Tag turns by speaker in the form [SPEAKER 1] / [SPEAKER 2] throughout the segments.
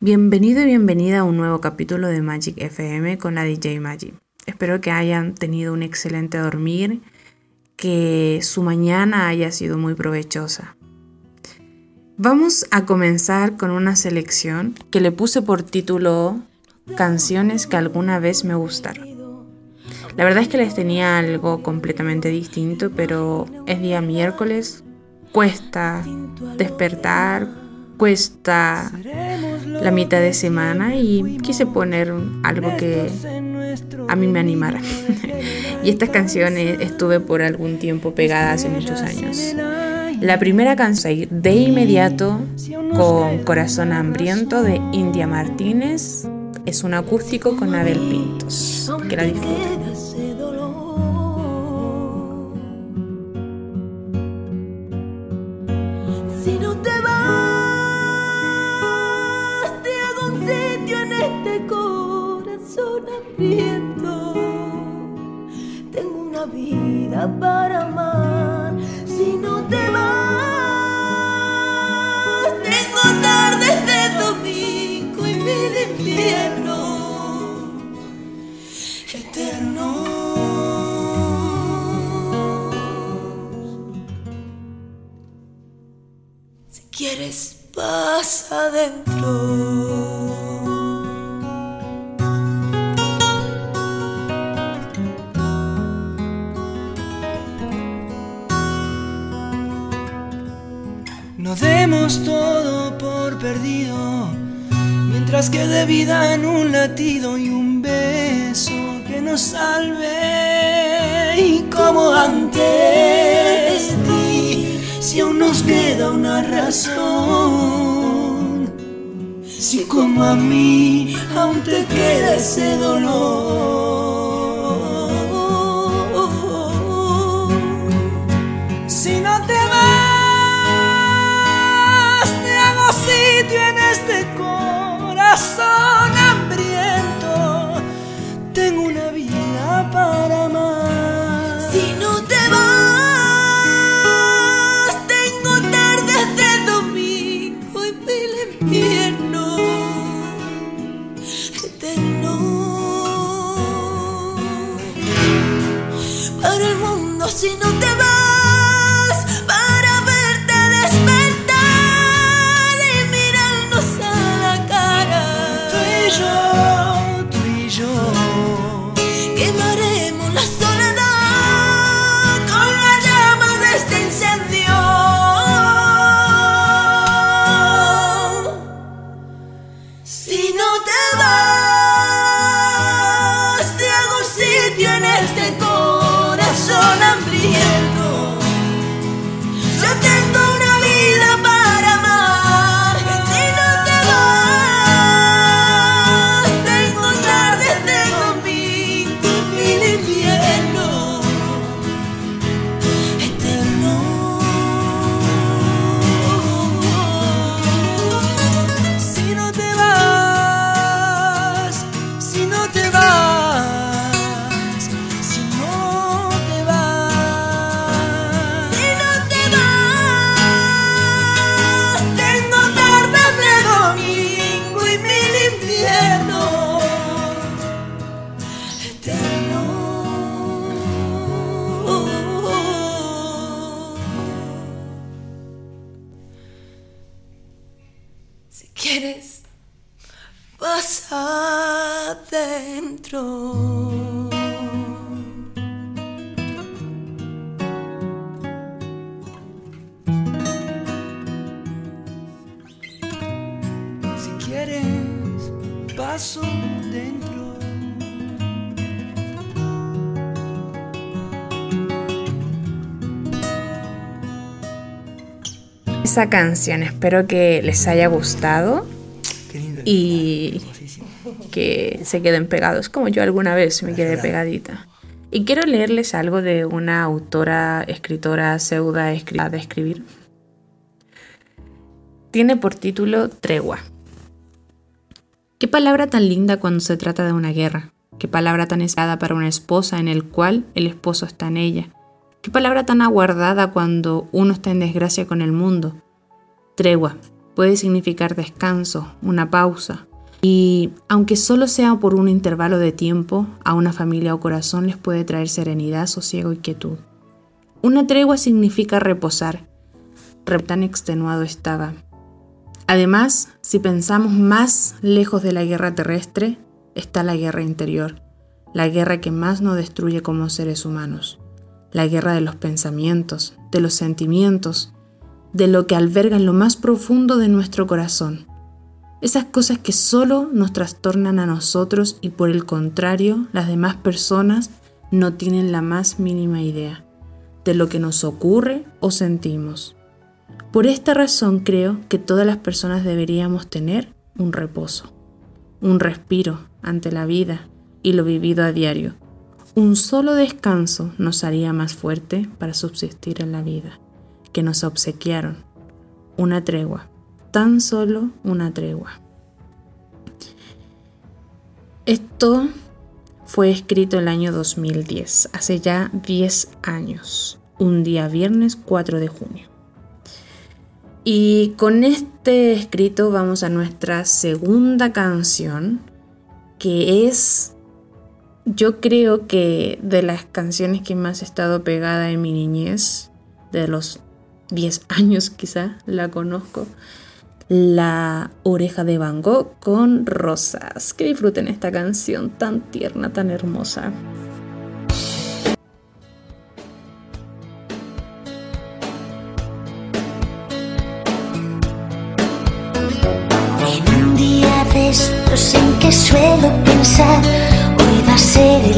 [SPEAKER 1] Bienvenido y bienvenida a un nuevo capítulo de Magic FM con la DJ Magic. Espero que hayan tenido un excelente dormir, que su mañana haya sido muy provechosa. Vamos a comenzar con una selección que le puse por título Canciones que alguna vez me gustaron. La verdad es que les tenía algo completamente distinto, pero es día miércoles, cuesta despertar, cuesta la mitad de semana y quise poner algo que a mí me animara. y estas canciones estuve por algún tiempo pegada hace muchos años. La primera canción de inmediato con Corazón Hambriento de India Martínez es un acústico con Abel Pintos. Que la disfruten.
[SPEAKER 2] Para amar si no te vas. Tengo tardes de domingo y mil invierno eterno. Si quieres, pasa adentro.
[SPEAKER 3] Demos todo por perdido, mientras que de vida en un latido y un beso que nos salve. Y como antes di, si aún nos queda una razón, si como a mí aún te queda ese dolor. Si no te vas este corazón
[SPEAKER 2] Si quieres, vas adentro. Si quieres, paso.
[SPEAKER 1] Esa canción. Espero que les haya gustado y que se queden pegados como yo alguna vez me quedé pegadita. Y quiero leerles algo de una autora, escritora, pseuda escritora de escribir. Tiene por título Tregua. Qué palabra tan linda cuando se trata de una guerra. Qué palabra tan esperada para una esposa en el cual el esposo está en ella. Qué palabra tan aguardada cuando uno está en desgracia con el mundo. Tregua. puede significar descanso, una pausa. Y aunque solo sea por un intervalo de tiempo, a una familia o corazón les puede traer serenidad, sosiego y quietud. Una tregua significa reposar. Tan extenuado estaba. Además, si pensamos más lejos de la guerra terrestre, está la guerra interior, la guerra que más nos destruye como seres humanos, la guerra de los pensamientos, de los sentimientos, de lo que alberga lo más profundo de nuestro corazón. Esas cosas que solo nos trastornan a nosotros y por el contrario las demás personas no tienen la más mínima idea de lo que nos ocurre o sentimos. Por esta razón creo que todas las personas deberíamos tener un reposo, un respiro ante la vida y lo vivido a diario. Un solo descanso nos haría más fuerte para subsistir en la vida que nos obsequiaron. Una tregua, tan solo una tregua. Esto fue escrito el año 2010, hace ya 10 años, un día viernes 4 de junio. Y con este escrito vamos a nuestra segunda canción, que es, yo creo que de las canciones que más he estado pegada en mi niñez, de los 10 años quizá la conozco. La oreja de Van Gogh con rosas. Que disfruten esta canción tan tierna, tan hermosa.
[SPEAKER 4] En un día de estos en que suelo pensar, hoy va a ser el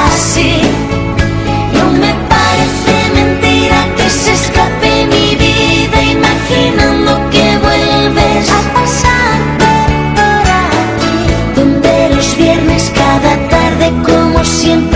[SPEAKER 4] tarde como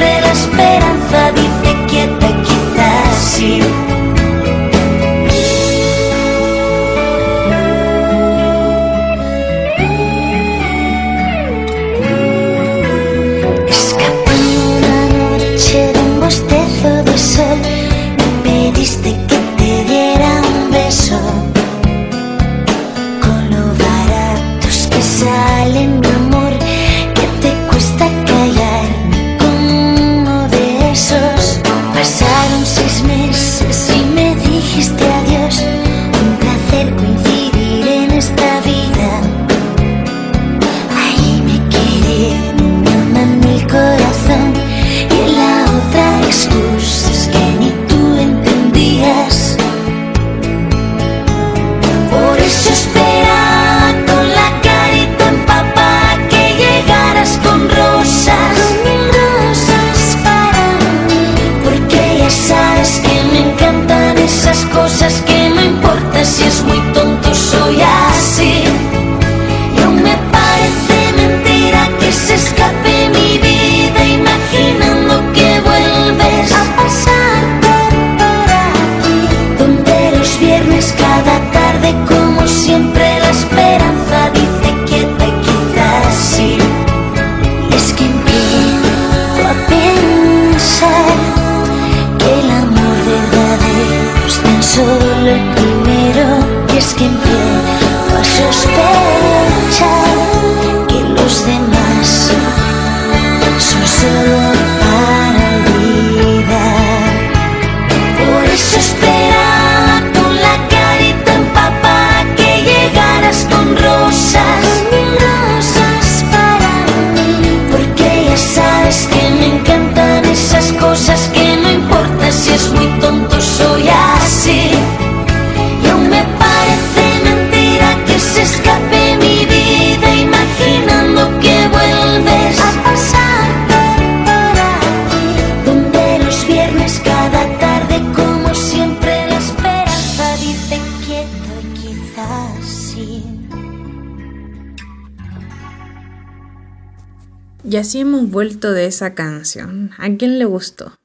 [SPEAKER 1] Y así hemos vuelto de esa canción. ¿A quién le gustó?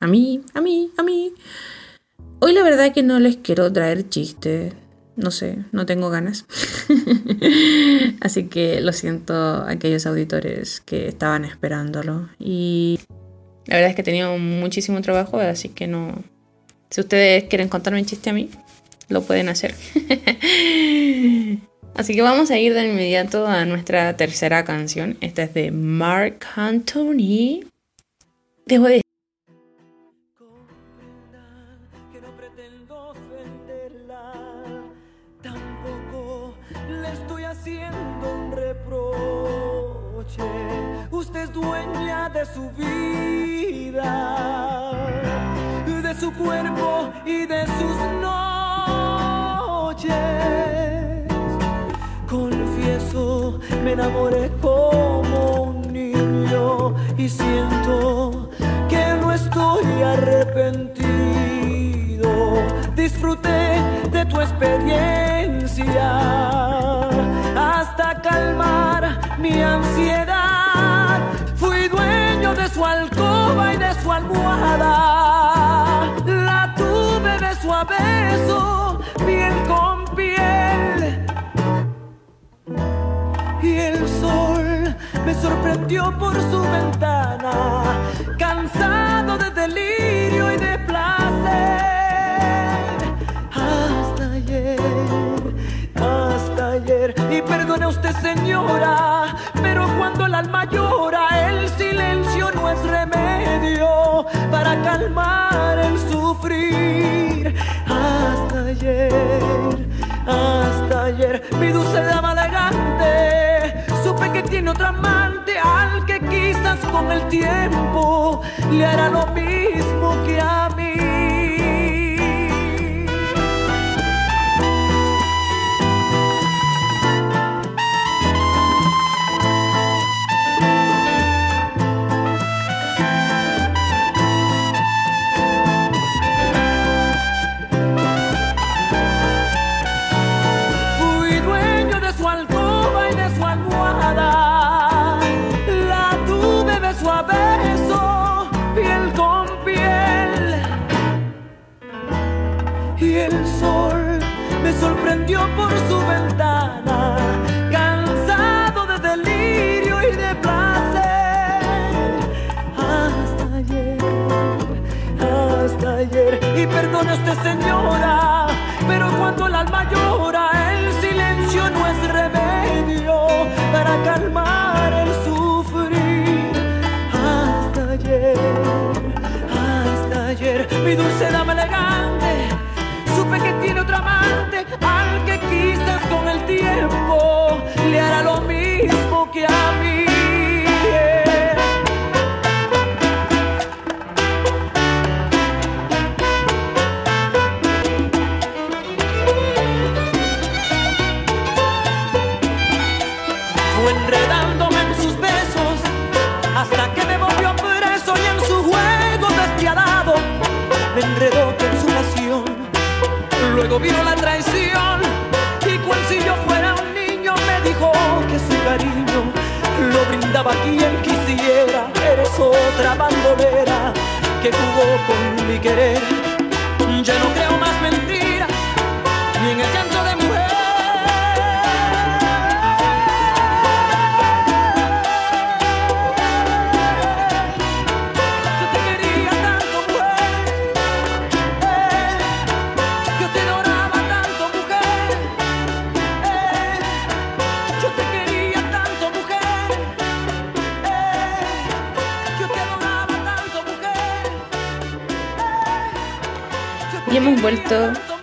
[SPEAKER 1] A mí, a mí, a mí. Hoy la verdad que no les quiero traer chistes. No sé, no tengo ganas. Así que lo siento a aquellos auditores que estaban esperándolo. Y la verdad es que he tenido muchísimo trabajo, así que no... Si ustedes quieren contarme un chiste a mí, lo pueden hacer. Así que vamos a ir de inmediato a nuestra tercera canción. Esta es de Mark Anthony. Debo
[SPEAKER 2] reproche. Usted es dueña de su vida, de su cuerpo y de sus noches. Me enamoré como un niño y siento que no estoy arrepentido. Disfruté de tu experiencia hasta calmar mi ansiedad. Fui dueño de su alcoba y de su almohada. La tuve beso a beso, sorprendió por su ventana, cansado de delirio y de placer. Hasta ayer, hasta ayer, y perdone usted señora, pero cuando el alma llora, el silencio no es remedio para calmar el sufrir. Hasta ayer, hasta ayer, mi dulce dama elegante, supe que tiene que quizás con el tiempo le hará lo mismo que a mí.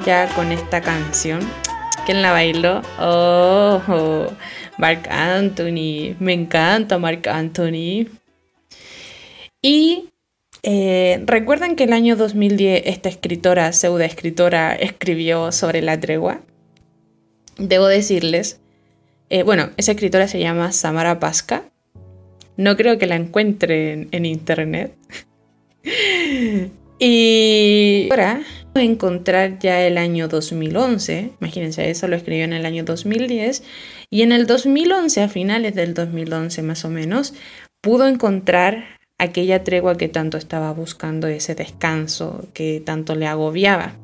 [SPEAKER 2] Ya
[SPEAKER 1] con esta canción. ¿Quién la bailó? Oh, Mark Anthony. Me encanta Mark Anthony. Y eh, recuerdan que el año 2010 esta escritora, pseudo escritora, escribió sobre la tregua. Debo decirles, eh, bueno, esa escritora se llama Samara Pasca. No creo que la encuentren en internet. y ahora encontrar ya el año 2011. Imagínense, eso lo escribió en el año 2010. Y en el 2011, a finales del 2011 más o menos, pudo encontrar aquella tregua que tanto estaba buscando, ese descanso que tanto le agobiaba.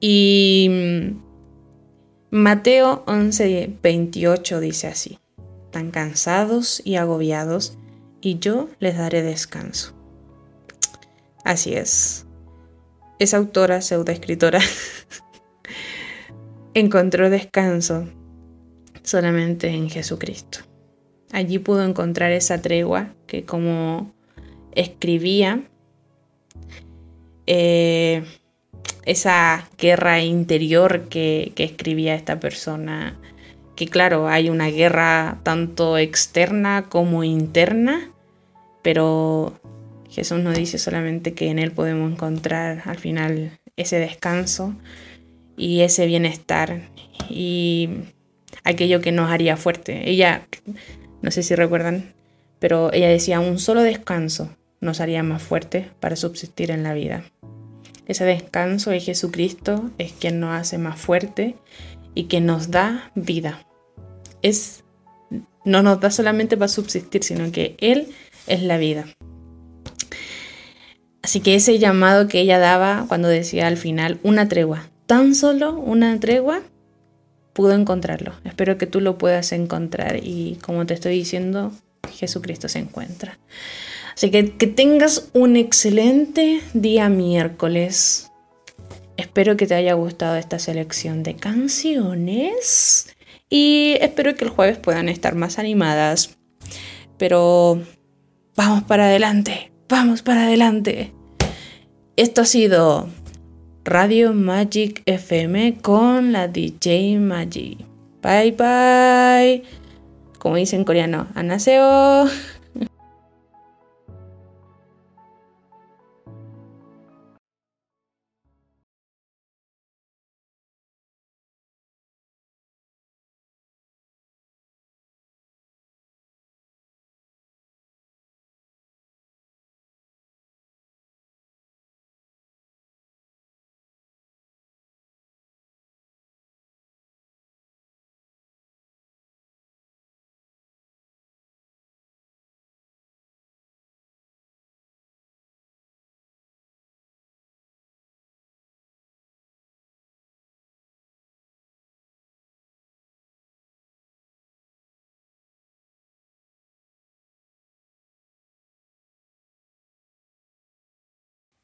[SPEAKER 1] Y mm, Mateo 11, 28 dice así, tan cansados y agobiados, y yo les daré descanso. Así es. Esa autora, pseudoescritora, encontró descanso solamente en Jesucristo. Allí pudo encontrar esa tregua que como escribía, eh, esa guerra interior que, que escribía esta persona, que claro, hay una guerra tanto externa como interna, pero Jesús nos dice solamente que en Él podemos encontrar al final ese descanso y ese bienestar y aquello que nos haría fuerte. Ella no sé si recuerdan, pero ella decía, un solo descanso nos haría más fuertes para subsistir en la vida. Ese descanso de Jesucristo es quien nos hace más fuerte y que nos da vida. Es, no nos da solamente para subsistir, sino que Él es la vida. Así que ese llamado que ella daba cuando decía al final una tregua, tan solo una tregua, pudo encontrarlo. Espero que tú lo puedas encontrar y como te estoy diciendo, Jesucristo se encuentra. Así que que tengas un excelente día miércoles. Espero que te haya gustado esta selección de canciones y espero que el jueves puedan estar más animadas. Pero vamos para adelante, vamos para adelante. Esto ha sido Radio Magic FM con la DJ Magic. Bye bye. Como dicen en coreano, anaseo.